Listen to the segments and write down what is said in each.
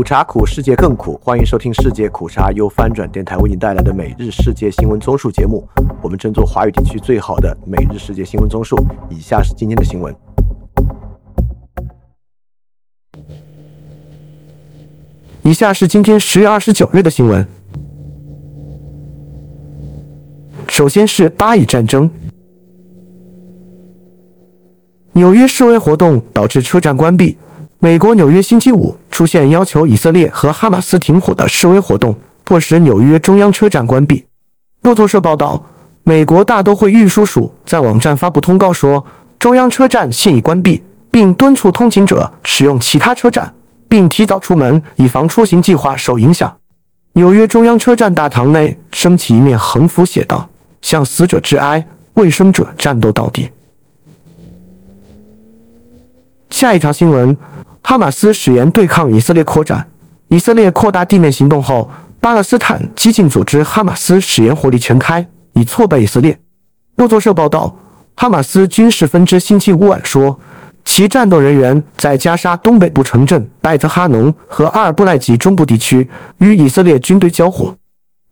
苦茶苦，世界更苦。欢迎收听世界苦茶由翻转电台为您带来的每日世界新闻综述节目。我们争做华语地区最好的每日世界新闻综述。以下是今天的新闻。以下是今天十月二十九日的新闻。首先是巴以战争，纽约示威活动导致车站关闭。美国纽约星期五出现要求以色列和哈马斯停火的示威活动，迫使纽约中央车站关闭。路透社报道，美国大都会运输署在网站发布通告说，中央车站现已关闭，并敦促通勤者使用其他车站，并提早出门，以防出行计划受影响。纽约中央车站大堂内升起一面横幅，写道：“向死者致哀，为生者战斗到底。”下一条新闻。哈马斯誓言对抗以色列扩展。以色列扩大地面行动后，巴勒斯坦激进组织哈马斯誓言火力全开，以挫败以色列。路透社报道，哈马斯军事分支星期五晚说，其战斗人员在加沙东北部城镇拜特哈农和阿尔布赖吉中部地区与以色列军队交火。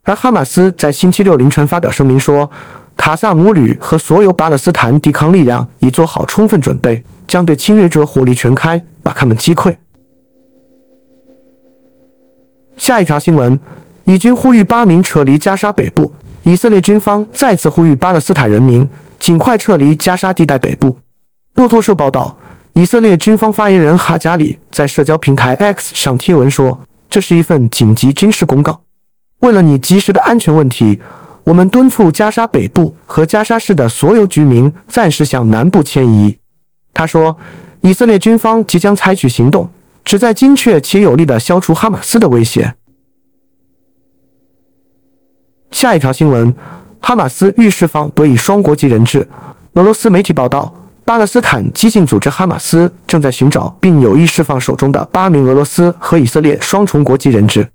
而哈马斯在星期六凌晨发表声明说，卡萨姆旅和所有巴勒斯坦抵抗力量已做好充分准备，将对侵略者火力全开。把他们击溃。下一条新闻：以军呼吁巴民撤离加沙北部。以色列军方再次呼吁巴勒斯坦人民尽快撤离加沙地带北部。路透社报道，以色列军方发言人哈加里在社交平台 X 上贴文说：“这是一份紧急军事公告。为了你及时的安全问题，我们敦促加沙北部和加沙市的所有居民暂时向南部迁移。”他说。以色列军方即将采取行动，旨在精确且有力地消除哈马斯的威胁。下一条新闻：哈马斯欲释放德以双国籍人质。俄罗斯媒体报道，巴勒斯坦激进组织哈马斯正在寻找并有意释放手中的八名俄罗斯和以色列双重国籍人质。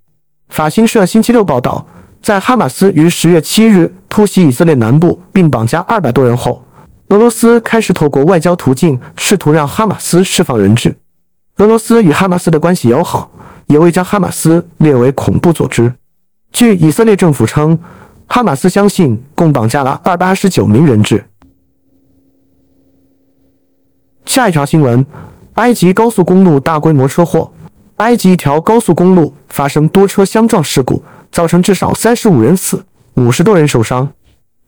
法新社星期六报道，在哈马斯于十月七日突袭以色列南部并绑架二百多人后。俄罗斯开始透过外交途径试图让哈马斯释放人质。俄罗斯与哈马斯的关系友好，也未将哈马斯列为恐怖组织。据以色列政府称，哈马斯相信共绑架了二百二十九名人质。下一条新闻：埃及高速公路大规模车祸。埃及一条高速公路发生多车相撞事故，造成至少三十五人死，五十多人受伤。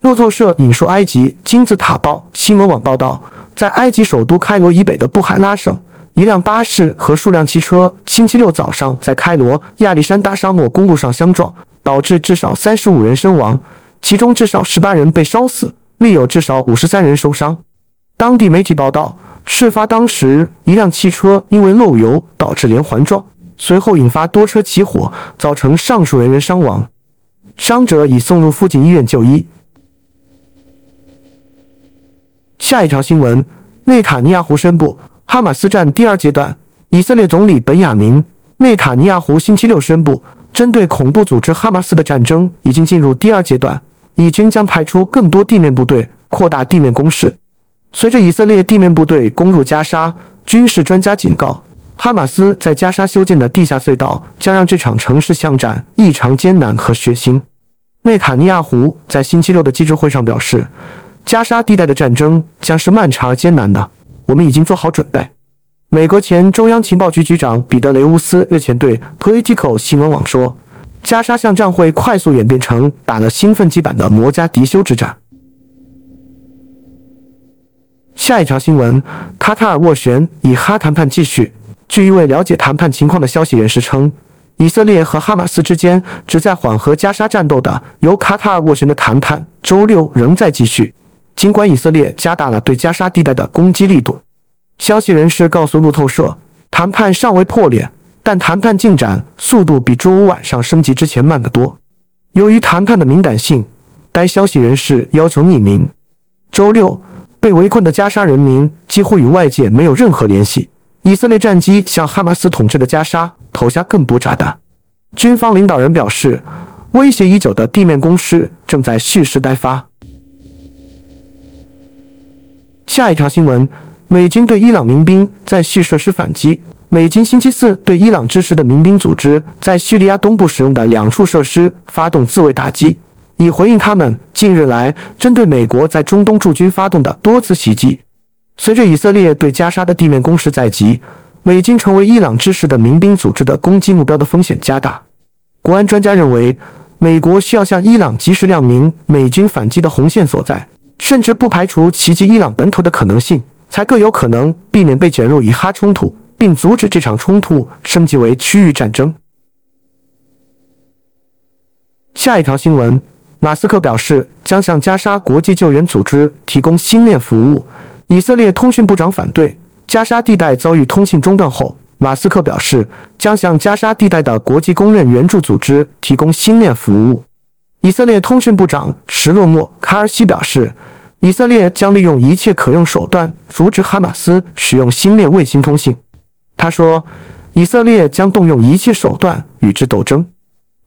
路透社引述埃及金字塔报新闻网报道，在埃及首都开罗以北的布海拉省，一辆巴士和数辆汽车星期六早上在开罗亚历山大沙漠公路上相撞，导致至少三十五人身亡，其中至少十八人被烧死，另有至少五十三人受伤。当地媒体报道，事发当时，一辆汽车因为漏油导致连环撞，随后引发多车起火，造成上述人员伤亡，伤者已送入附近医院就医。下一条新闻：内塔尼亚胡宣布哈马斯战第二阶段。以色列总理本雅明·内塔尼亚胡星期六宣布，针对恐怖组织哈马斯的战争已经进入第二阶段，以军将派出更多地面部队，扩大地面攻势。随着以色列地面部队攻入加沙，军事专家警告，哈马斯在加沙修建的地下隧道将让这场城市巷战异常艰难和血腥。内塔尼亚胡在星期六的记者会上表示。加沙地带的战争将是漫长而艰难的，我们已经做好准备。美国前中央情报局局长彼得雷乌斯日前对 Politico 新闻网说：“加沙巷战会快速演变成打了兴奋剂版的摩加迪休之战。”下一条新闻：卡塔尔斡旋，以哈谈判继续。据一位了解谈判情况的消息人士称，以色列和哈马斯之间旨在缓和加沙战斗的由卡塔尔斡旋的谈判，周六仍在继续。尽管以色列加大了对加沙地带的攻击力度，消息人士告诉路透社，谈判尚未破裂，但谈判进展速度比周五晚上升级之前慢得多。由于谈判的敏感性，该消息人士要求匿名。周六，被围困的加沙人民几乎与外界没有任何联系。以色列战机向哈马斯统治的加沙投下更多炸弹。军方领导人表示，威胁已久的地面攻势正在蓄势待发。下一条新闻：美军对伊朗民兵在叙设施反击。美军星期四对伊朗支持的民兵组织在叙利亚东部使用的两处设施发动自卫打击，以回应他们近日来针对美国在中东驻军发动的多次袭击。随着以色列对加沙的地面攻势在即，美军成为伊朗支持的民兵组织的攻击目标的风险加大。国安专家认为，美国需要向伊朗及时亮明美军反击的红线所在，甚至不排除袭击伊朗本土的可能性，才更有可能避免被卷入以哈冲突，并阻止这场冲突升级为区域战争。下一条新闻，马斯克表示将向加沙国际救援组织提供星链服务。以色列通讯部长反对加沙地带遭遇通信中断后，马斯克表示将向加沙地带的国际公认援助组织提供星链服务。以色列通讯部长什洛莫·卡尔西表示，以色列将利用一切可用手段阻止哈马斯使用星链卫星通信。他说，以色列将动用一切手段与之斗争，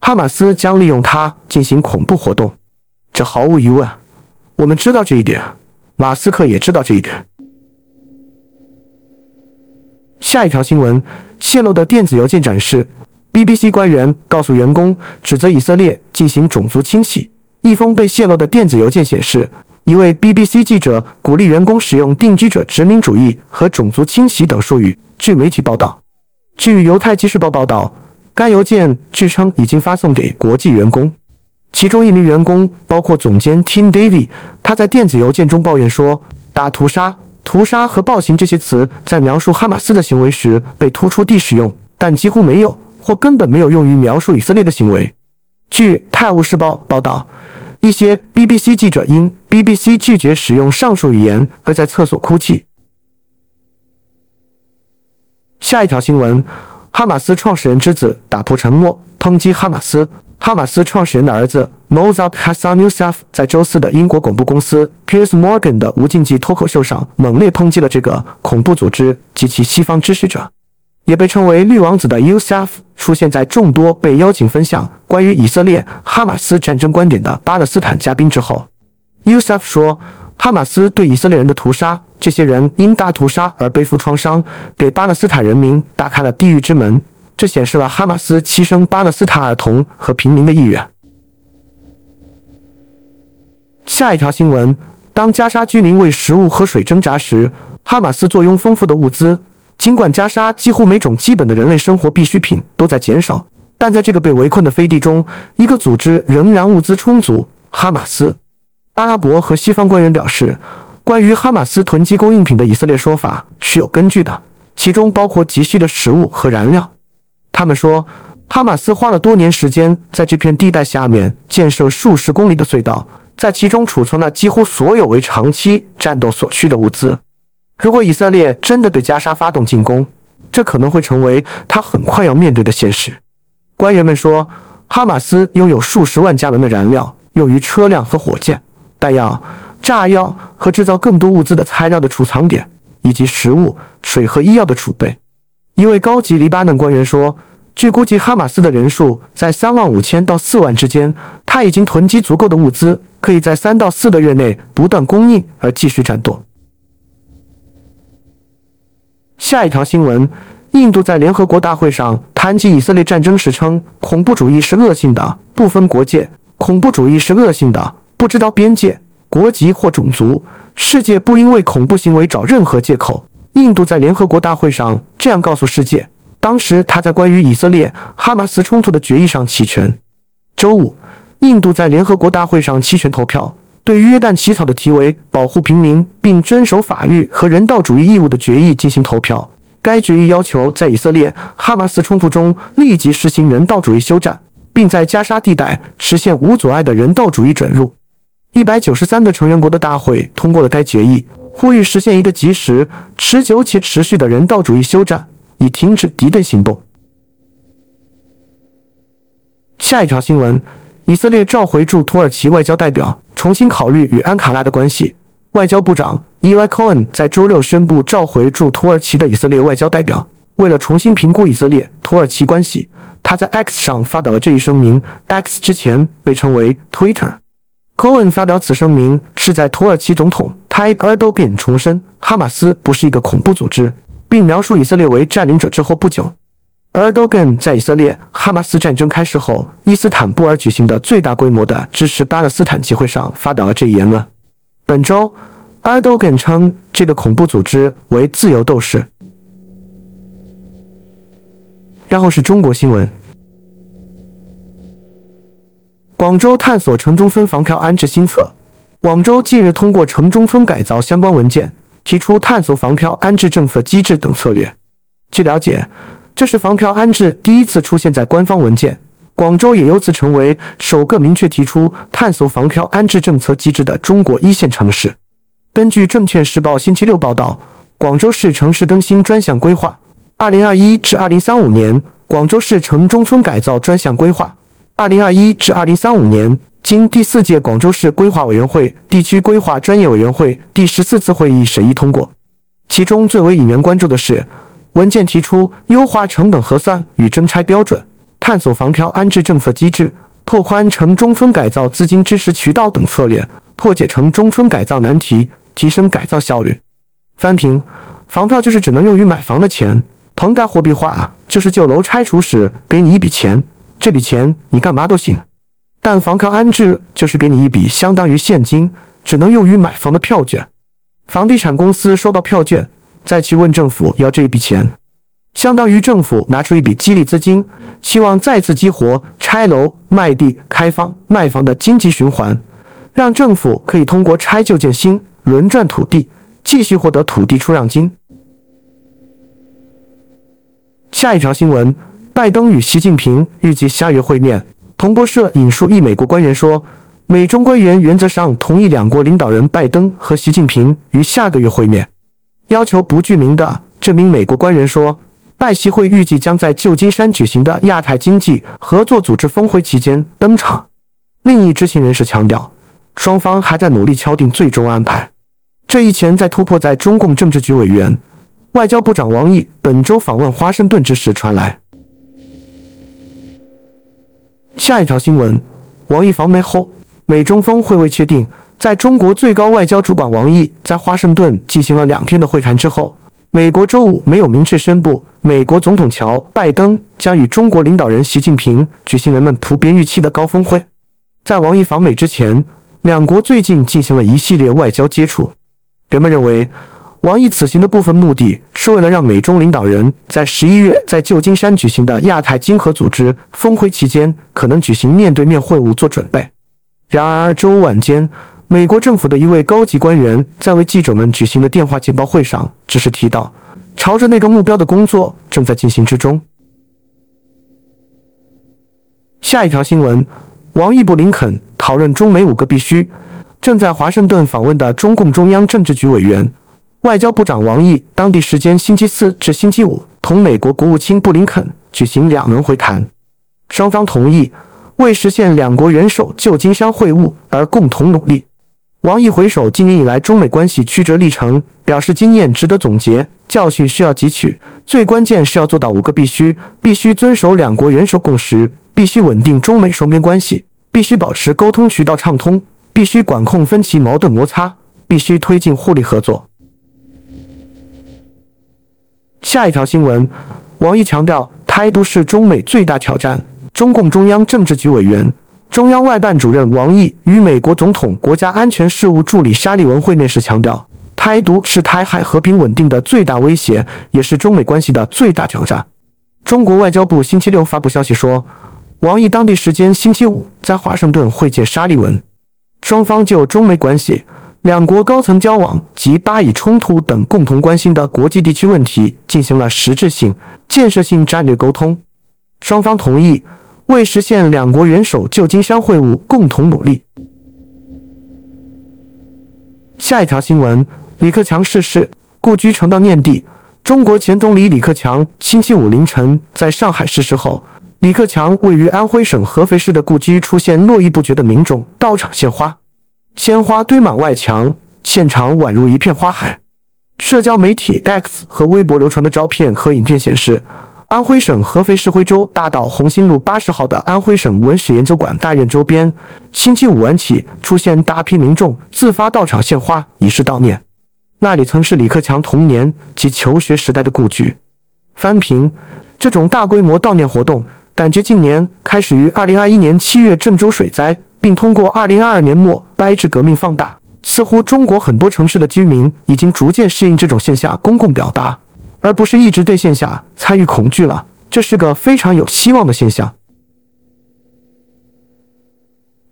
哈马斯将利用它进行恐怖活动。这毫无疑问，我们知道这一点。马斯克也知道这一点。下一条新闻：泄露的电子邮件展示，BBC 官员告诉员工，指责以色列进行种族清洗。一封被泄露的电子邮件显示，一位 BBC 记者鼓励员工使用“定居者殖民主义”和“种族清洗”等术语。据媒体报道，据犹太纪事报报道，该邮件据称已经发送给国际员工。其中一名员工包括总监 Tim David，他在电子邮件中抱怨说，打屠杀、屠杀和暴行这些词在描述哈马斯的行为时被突出地使用，但几乎没有或根本没有用于描述以色列的行为。据《泰晤士报》报道，一些 BBC 记者因 BBC 拒绝使用上述语言而在厕所哭泣。下一条新闻：哈马斯创始人之子打破沉默，抨击哈马斯。哈马斯创始人的儿子 Mossad Hassan Youssef 在周四的英国广播公司 Piers Morgan 的无禁忌脱口秀上猛烈抨击了这个恐怖组织及其西方支持者。也被称为“绿王子”的 Youssef 出现在众多被邀请分享关于以色列哈马斯战争观点的巴勒斯坦嘉宾之后。Youssef 说：“哈马斯对以色列人的屠杀，这些人因大屠杀而背负创伤，给巴勒斯坦人民打开了地狱之门。”这显示了哈马斯牺牲巴勒斯坦儿童和平民的意愿。下一条新闻：当加沙居民为食物和水挣扎时，哈马斯坐拥丰富的物资。尽管加沙几乎每种基本的人类生活必需品都在减少，但在这个被围困的飞地中，一个组织仍然物资充足——哈马斯。阿拉伯和西方官员表示，关于哈马斯囤积供应品的以色列说法是有根据的，其中包括急需的食物和燃料。他们说，哈马斯花了多年时间在这片地带下面建设数十公里的隧道，在其中储存了几乎所有为长期战斗所需的物资。如果以色列真的对加沙发动进攻，这可能会成为他很快要面对的现实。官员们说，哈马斯拥有数十万加仑的燃料，用于车辆和火箭、弹药、炸药和制造更多物资的材料的储藏点，以及食物、水和医药的储备。一位高级黎巴嫩官员说。据估计，哈马斯的人数在三万五千到四万之间。他已经囤积足够的物资，可以在三到四个月内不断供应而继续战斗。下一条新闻：印度在联合国大会上谈及以色列战争时称，恐怖主义是恶性的，不分国界；恐怖主义是恶性的，不知道边界、国籍或种族。世界。不应为恐怖行为找任何借口。印度在联合国大会上这样告诉世界。当时他在关于以色列哈马斯冲突的决议上弃权。周五，印度在联合国大会上弃权投票，对约旦起草的题为“保护平民并遵守法律和人道主义义务”的决议进行投票。该决议要求在以色列哈马斯冲突中立即实行人道主义休战，并在加沙地带实现无阻碍的人道主义准入。一百九十三个成员国的大会通过了该决议，呼吁实现一个及时、持久且持续的人道主义休战。以停止敌对行动。下一条新闻：以色列召回驻土耳其外交代表，重新考虑与安卡拉的关系。外交部长 Eli Cohen 在周六宣布召回驻土耳其的以色列外交代表，为了重新评估以色列土耳其关系，他在 X 上发表了这一声明。X 之前被称为 Twitter。Cohen 发表此声明是在土耳其总统。泰 Erdogan 重申哈马斯不是一个恐怖组织，并描述以色列为占领者之后不久，Erdogan 在以色列哈马斯战争开始后，伊斯坦布尔举行的最大规模的支持巴勒斯坦集会上发表了这一言论。本周，Erdogan 称这个恐怖组织为自由斗士。然后是中国新闻。广州探索城中村房票安置新策。广州近日通过城中村改造相关文件，提出探索房票安置政策机制等策略。据了解，这是房票安置第一次出现在官方文件，广州也由此成为首个明确提出探索房票安置政策机制的中国一线城市。根据证券时报星期六报道，广州市城市更新专项规划。二零二一至二零三五年，广州市城中村改造专项规划。二零二一至二零三五年，经第四届广州市规划委员会地区规划专业委员会第十四次会议审议通过。其中最为引人关注的是，文件提出优化成本核算与征拆标准，探索房票安置政策机制，拓宽城中村改造资金支持渠道等策略，破解城中村改造难题，提升改造效率。翻评：房票就是只能用于买房的钱。棚改货币化就是旧楼拆除时给你一笔钱，这笔钱你干嘛都行；但房票安置就是给你一笔相当于现金，只能用于买房的票券。房地产公司收到票券，再去问政府要这一笔钱，相当于政府拿出一笔激励资金，希望再次激活拆楼、卖地、开房、卖房的经济循环，让政府可以通过拆旧建新轮转土地，继续获得土地出让金。下一条新闻：拜登与习近平预计下月会面。彭博社引述一美国官员说，美中官员原则上同意两国领导人拜登和习近平于下个月会面。要求不具名的这名美国官员说，拜习会预计将在旧金山举行的亚太经济合作组织峰会期间登场。另一知情人士强调，双方还在努力敲定最终安排。这一潜在突破在中共政治局委员。外交部长王毅本周访问华盛顿之时传来。下一条新闻：王毅访美后，美中峰会未确定。在中国最高外交主管王毅在华盛顿进行了两天的会谈之后，美国周五没有明确宣布美国总统乔拜登将与中国领导人习近平举行人们普遍预期的高峰会。在王毅访美之前，两国最近进行了一系列外交接触。人们认为。王毅此行的部分目的是为了让美中领导人在十一月在旧金山举行的亚太经合组织峰会期间可能举行面对面会晤做准备。然而，周五晚间，美国政府的一位高级官员在为记者们举行的电话简报会上，只是提到朝着那个目标的工作正在进行之中。下一条新闻：王毅布林肯讨论中美五个必须。正在华盛顿访问的中共中央政治局委员。外交部长王毅当地时间星期四至星期五同美国国务卿布林肯举行两轮会谈，双方同意为实现两国元首旧金山会晤而共同努力。王毅回首今年以来中美关系曲折历程，表示经验值得总结，教训需要汲取，最关键是要做到五个必须：必须遵守两国元首共识，必须稳定中美双边关系，必须保持沟通渠道畅通，必须管控分歧矛盾摩擦，必须推进互利合作。下一条新闻，王毅强调，台独是中美最大挑战。中共中央政治局委员、中央外办主任王毅与美国总统国家安全事务助理沙利文会面时强调，台独是台海和平稳定的最大威胁，也是中美关系的最大挑战。中国外交部星期六发布消息说，王毅当地时间星期五在华盛顿会见沙利文，双方就中美关系。两国高层交往及巴以冲突等共同关心的国际地区问题进行了实质性、建设性战略沟通，双方同意为实现两国元首旧金山会晤共同努力。下一条新闻：李克强逝世，故居成悼念地。中国前总理李克强星期五凌晨在上海逝世后，李克强位于安徽省合肥市的故居出现络绎不绝的民众到场献花。鲜花堆满外墙，现场宛如一片花海。社交媒体 X 和微博流传的照片和影片显示，安徽省合肥市徽州大道红星路八十号的安徽省文史研究馆大院周边，星期五晚起出现大批民众自发到场献花，以示悼念。那里曾是李克强童年及求学时代的故居。翻平这种大规模悼念活动，感觉近年开始于二零二一年七月郑州水灾，并通过二零二二年末白纸革命放大。似乎中国很多城市的居民已经逐渐适应这种线下公共表达。而不是一直对线下参与恐惧了，这是个非常有希望的现象。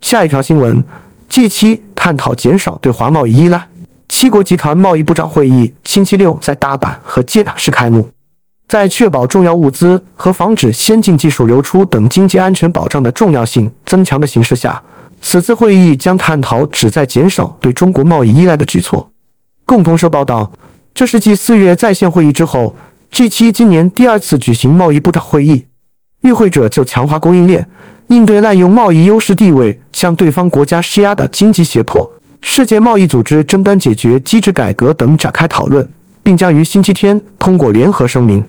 下一条新闻：G7 探讨减少对华贸易依赖。七国集团贸易部长会议星期六在大阪和接打市开幕。在确保重要物资和防止先进技术流出等经济安全保障的重要性增强的形势下，此次会议将探讨旨在减少对中国贸易依赖的举措。共同社报道。这是继四月在线会议之后，G7 今年第二次举行贸易部长会议。与会者就强化供应链、应对滥用贸易优势地位向对方国家施压的经济胁迫、世界贸易组织争端解决机制改革等展开讨论，并将于星期天通过联合声明。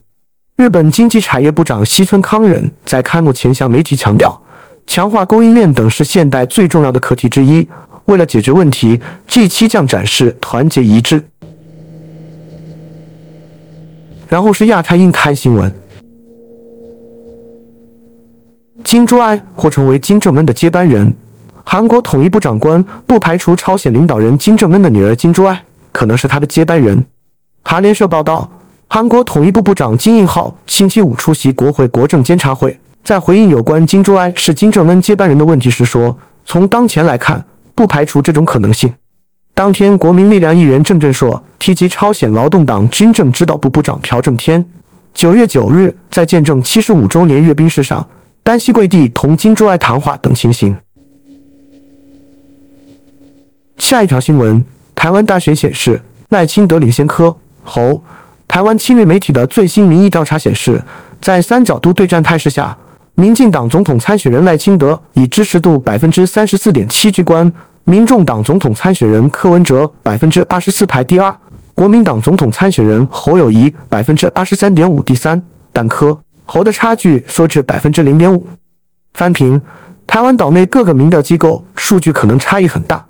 日本经济产业部长西村康稔在开幕前向媒体强调，强化供应链等是现代最重要的课题之一。为了解决问题，G7 将展示团结一致。然后是亚太印刊新闻，金珠爱或成为金正恩的接班人。韩国统一部长官不排除朝鲜领导人金正恩的女儿金珠爱可能是他的接班人。韩联社报道，韩国统一部部长金应浩星期五出席国会国政监察会，在回应有关金珠爱是金正恩接班人的问题时说：“从当前来看，不排除这种可能性。”当天，国民力量议员郑振硕提及朝鲜劳动党军政指导部部长朴正天，九月九日在见证七十五周年阅兵式上单膝跪地同金珠爱谈话等情形。下一条新闻：台湾大选显示，赖清德领先柯侯。台湾亲日媒体的最新民意调查显示，在三角都对战态势下，民进党总统参选人赖清德以支持度百分之三十四点七居冠。民众党总统参选人柯文哲百分之二十四排第二，国民党总统参选人侯友谊百分之二十三点五第三，但柯侯的差距缩至百分之零点五。翻评：台湾岛内各个民调机构数据可能差异很大，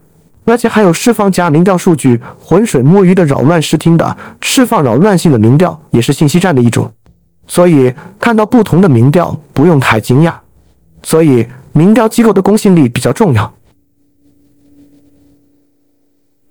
而且还有释放假民调数据、浑水摸鱼的扰乱视听的，释放扰乱性的民调也是信息战的一种。所以看到不同的民调不用太惊讶，所以民调机构的公信力比较重要。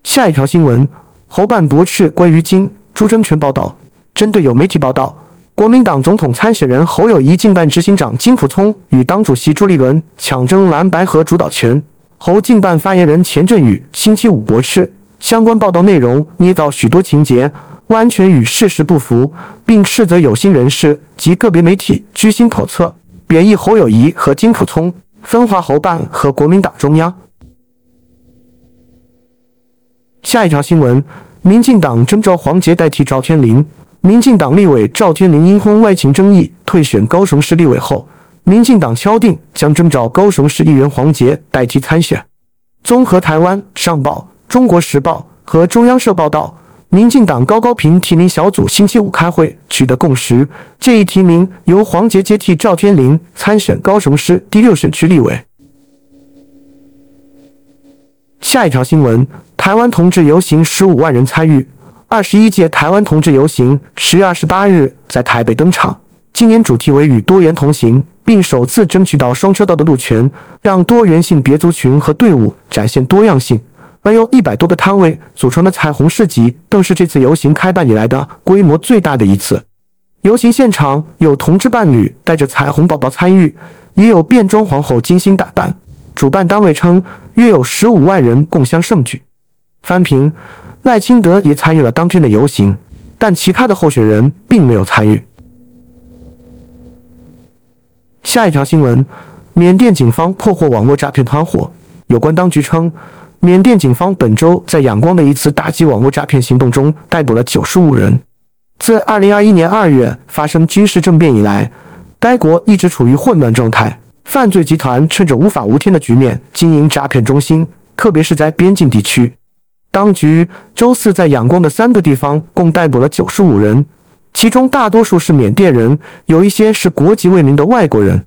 下一条新闻：侯办驳斥关于金朱争权报道。针对有媒体报道，国民党总统参选人侯友谊竞办执行长金溥聪与党主席朱立伦抢争蓝白河主导权，侯竞办发言人钱振宇星期五驳斥相关报道内容捏造许多情节，完全与事实不符，并斥责有心人士及个别媒体居心叵测，贬义侯友谊和金溥聪，分化侯办和国民党中央。下一条新闻：民进党征召黄杰代替赵天麟。民进党立委赵天麟因婚外情争议退选高雄市立委后，民进党敲定将征召高雄市议员黄杰代替参选。综合台湾上报、中国时报和中央社报道，民进党高高平提名小组星期五开会取得共识，建议提名由黄杰接替赵天麟参选高雄市第六选区立委。下一条新闻。台湾同志游行十五万人参与，二十一届台湾同志游行十月二十八日在台北登场。今年主题为与多元同行，并首次争取到双车道的路权，让多元性别族群和队伍展现多样性。而由一百多个摊位组成的彩虹市集，更是这次游行开办以来的规模最大的一次。游行现场有同志伴侣带着彩虹宝宝参与，也有变装皇后精心打扮。主办单位称，约有十五万人共襄盛举。翻平，赖清德也参与了当天的游行，但其他的候选人并没有参与。下一条新闻：缅甸警方破获网络诈骗团伙。有关当局称，缅甸警方本周在仰光的一次打击网络诈骗行动中逮捕了九十五人。自二零二一年二月发生军事政变以来，该国一直处于混乱状态，犯罪集团趁着无法无天的局面经营诈骗中心，特别是在边境地区。当局周四在仰光的三个地方共逮捕了九十五人，其中大多数是缅甸人，有一些是国籍未明的外国人。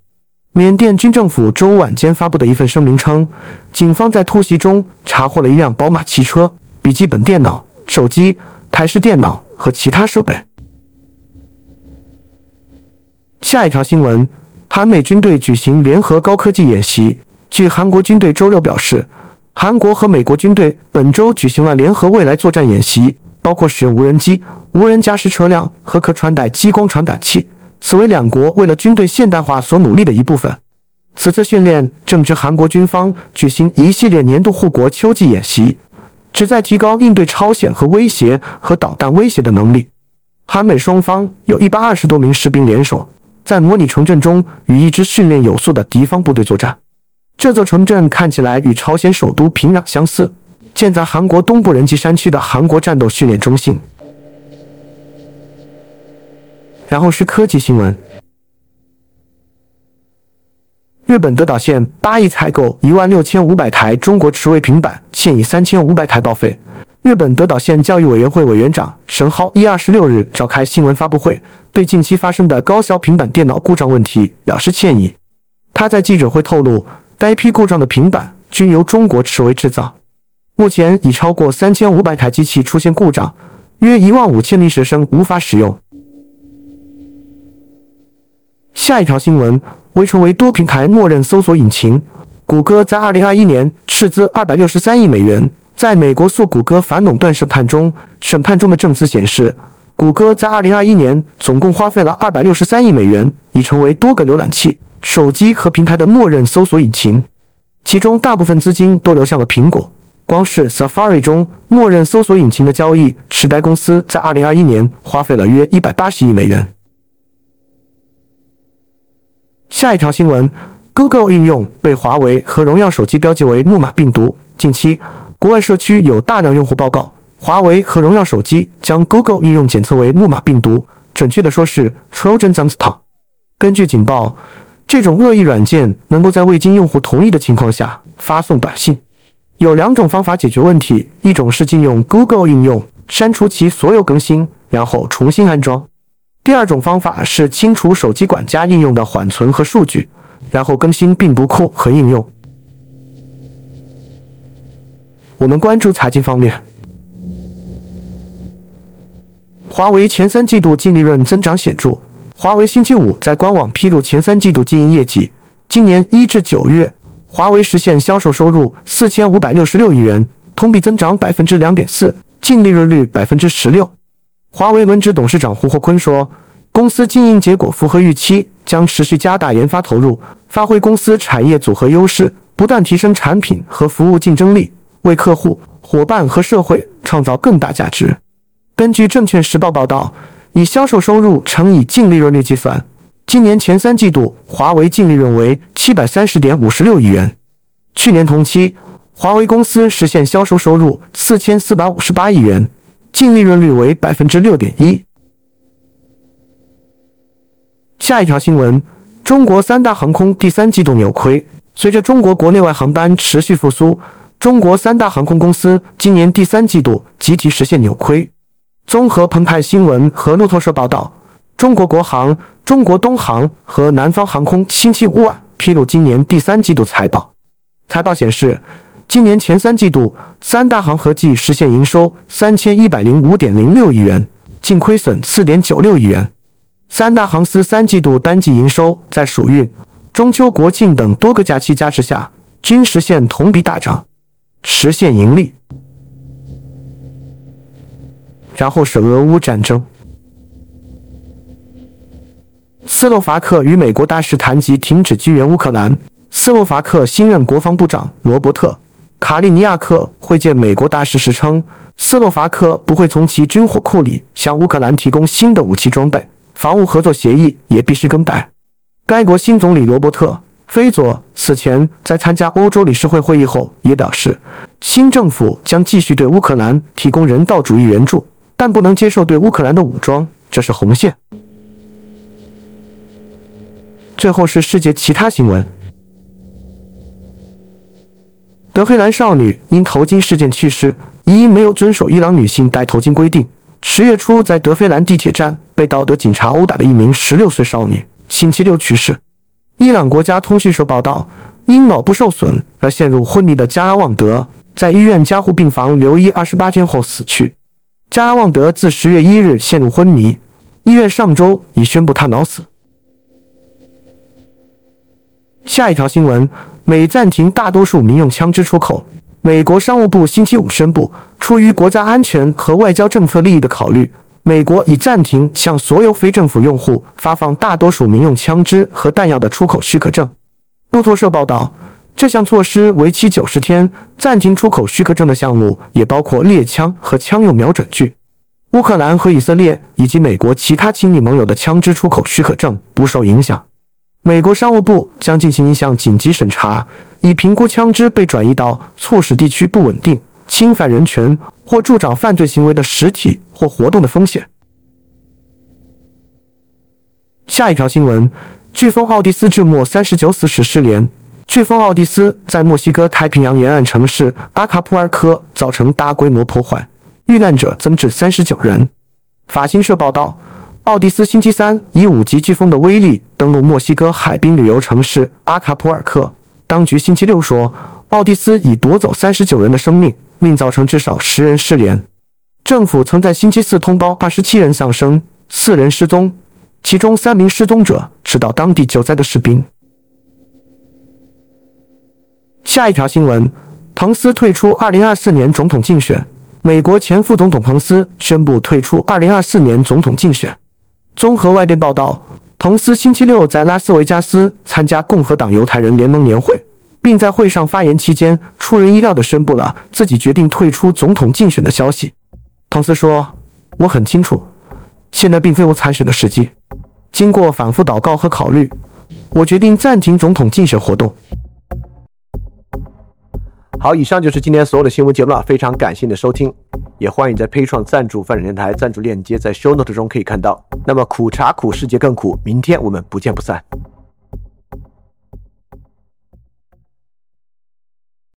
缅甸军政府周五晚间发布的一份声明称，警方在突袭中查获了一辆宝马汽车、笔记本电脑、手机、台式电脑和其他设备。下一条新闻：韩美军队举行联合高科技演习。据韩国军队周六表示，韩国和美国军队本周举行了联合未来作战演习，包括使用无人机、无人驾驶车辆和可穿戴激光传感器。此为两国为了军队现代化所努力的一部分。此次训练正值韩国军方举行一系列年度护国秋季演习，旨在提高应对朝鲜和威胁和导弹威胁的能力。韩美双方有一百二十多名士兵联手，在模拟城镇中与一支训练有素的敌方部队作战。这座城镇看起来与朝鲜首都平壤相似，建在韩国东部人吉山区的韩国战斗训练中心。然后是科技新闻。日本德岛县八亿采购一万六千五百台中国持位平板，现已三千五百台报废。日本德岛县教育委员会委员长神浩一二十六日召开新闻发布会，对近期发生的高销平板电脑故障问题表示歉意。他在记者会透露，该批故障的平板均由中国持位制造，目前已超过三千五百台机器出现故障，约一万五千名学生无法使用。下一条新闻：为成为多平台默认搜索引擎，谷歌在二零二一年斥资二百六十三亿美元。在美国诉谷歌反垄断审判中，审判中的证词显示，谷歌在二零二一年总共花费了二百六十三亿美元，已成为多个浏览器、手机和平台的默认搜索引擎。其中大部分资金都流向了苹果。光是 Safari 中默认搜索引擎的交易，使该公司在二零二一年花费了约一百八十亿美元。下一条新闻：Google 应用被华为和荣耀手机标记为木马病毒。近期，国外社区有大量用户报告，华为和荣耀手机将 Google 应用检测为木马病毒，准确的说是 Trojan z a m s t a 根据警报，这种恶意软件能够在未经用户同意的情况下发送短信。有两种方法解决问题：一种是禁用 Google 应用，删除其所有更新，然后重新安装。第二种方法是清除手机管家应用的缓存和数据，然后更新病毒库和应用。我们关注财经方面，华为前三季度净利润增长显著。华为星期五在官网披露前三季度经营业绩，今年一至九月，华为实现销售收入四千五百六十六亿元，同比增长百分之两点四，净利润率百分之十六。华为轮值董事长胡厚昆说：“公司经营结果符合预期，将持续加大研发投入，发挥公司产业组合优势，不断提升产品和服务竞争力，为客户、伙伴和社会创造更大价值。”根据证券时报报道，以销售收入乘以净利润率计算，今年前三季度华为净利润为七百三十点五十六亿元。去年同期，华为公司实现销售收入四千四百五十八亿元。净利润率为百分之六点一。下一条新闻：中国三大航空第三季度扭亏。随着中国国内外航班持续复苏，中国三大航空公司今年第三季度集体实现扭亏。综合澎湃新闻和路透社报道，中国国航、中国东航和南方航空星期五晚披露今年第三季度财报。财报显示。今年前三季度，三大行合计实现营收三千一百零五点零六亿元，净亏损四点九六亿元。三大航司三季度单季营收在暑运、中秋、国庆等多个假期加持下，均实现同比大涨，实现盈利。然后是俄乌战争，斯洛伐克与美国大使谈及停止支援乌克兰。斯洛伐克新任国防部长罗伯特。卡利尼亚克会见美国大使时称，斯洛伐克不会从其军火库里向乌克兰提供新的武器装备，防务合作协议也必须更改。该国新总理罗伯特·菲佐此前在参加欧洲理事会会议后也表示，新政府将继续对乌克兰提供人道主义援助，但不能接受对乌克兰的武装，这是红线。最后是世界其他新闻。德黑兰少女因头巾事件去世，疑因没有遵守伊朗女性戴头巾规定。十月初，在德黑兰地铁站被。道德警察殴打的一名十六岁少女，星期六去世。伊朗国家通讯社报道，因脑部受损而陷入昏迷的加拉旺德，在医院加护病房留医二十八天后死去。加拉旺德自十月一日陷入昏迷，医院上周已宣布他脑死。下一条新闻：美暂停大多数民用枪支出口。美国商务部星期五宣布，出于国家安全和外交政策利益的考虑。美国已暂停向所有非政府用户发放大多数民用枪支和弹药的出口许可证。路透社报道，这项措施为期九十天，暂停出口许可证的项目也包括猎枪和枪用瞄准具。乌克兰和以色列以及美国其他亲密盟友的枪支出口许可证不受影响。美国商务部将进行一项紧急审查，以评估枪支被转移到促使地区不稳定。侵犯人权或助长犯罪行为的实体或活动的风险。下一条新闻：飓风奥蒂斯致墨三十九死使失联。飓风奥蒂斯在墨西哥太平洋沿岸城市阿卡普尔科造成大规模破坏，遇难者增至三十九人。法新社报道，奥蒂斯星期三以五级飓风的威力登陆墨西哥海滨旅游城市阿卡普尔科。当局星期六说，奥蒂斯已夺走三十九人的生命。并造成至少十人失联。政府曾在星期四通报二十七人丧生，四人失踪，其中三名失踪者是到当地救灾的士兵。下一条新闻：彭斯退出二零二四年总统竞选。美国前副总统彭斯宣布退出二零二四年总统竞选。综合外电报道，彭斯星期六在拉斯维加斯参加共和党犹太人联盟年会。并在会上发言期间，出人意料地宣布了自己决定退出总统竞选的消息。彭斯说：“我很清楚，现在并非我参选的时机。经过反复祷告和考虑，我决定暂停总统竞选活动。”好，以上就是今天所有的新闻节目了。非常感谢你的收听，也欢迎在 p a 创赞助范展电台赞助链接在 Show Note 中可以看到。那么苦茶苦，世界更苦，明天我们不见不散。